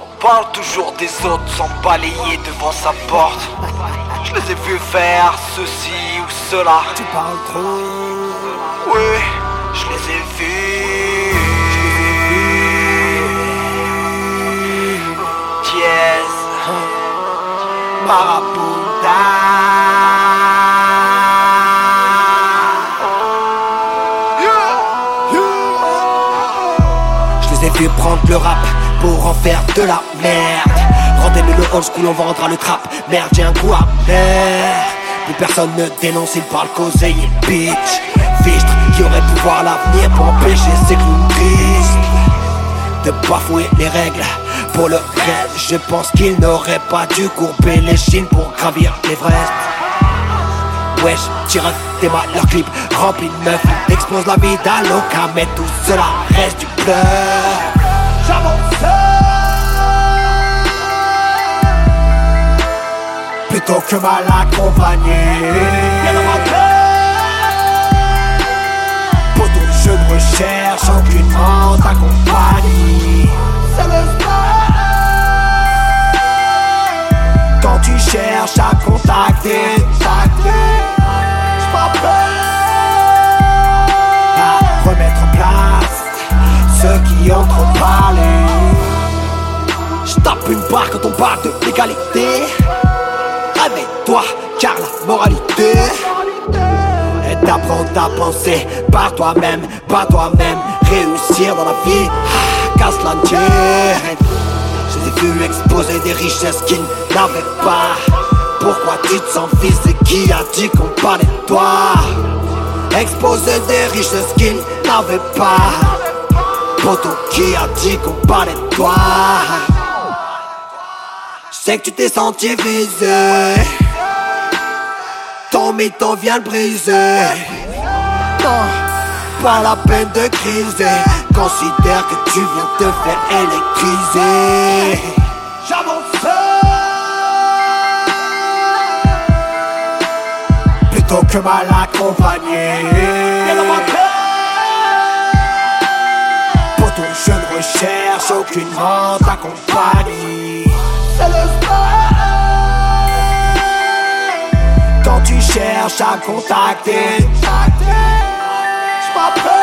On parle toujours des autres sans balayer devant sa porte. Je les ai vus faire ceci ou cela. Tu parles trop. Oui, je les ai vus. Diez. Je ai vus prendre le rap pour en faire de la merde. Rendez-nous le old school, on vendra le trap. Merde, j'ai un goût amer. Plus personne ne dénonce, il parle causer, il bitch. Fichtre qui aurait pu voir l'avenir pour empêcher ces clowns de bafouer les règles. Pour le reste, je pense qu'il n'aurait pas dû courber les chines pour gravir l'Everest. Wesh, tire tes mal leur clip rempli de meufs. Explose la vie d'Aloca, mais tout cela reste du pleur. J'avance Plutôt que mal accompagné une barre quand on parle de l'égalité Réveille-toi car la moralité est d'apprendre à penser par toi-même, par toi-même Réussir dans la vie, ah, casse la Je les vus exposer des richesses qu'ils n'avaient pas. Pourquoi tu te sens visé Qui a dit qu'on parlait de toi? Exposer des richesses qu'ils n'avaient pas. Poto qui a dit qu'on parlait de toi? Sais que tu t'es senti visé ton mytho vient le briser. Non, pas la peine de criser. Considère que tu viens te faire électriser. J'avance. Plutôt que mal accompagné. Pour tout, je ne recherche aucunement ta Cherches à contacter, je m'appelle.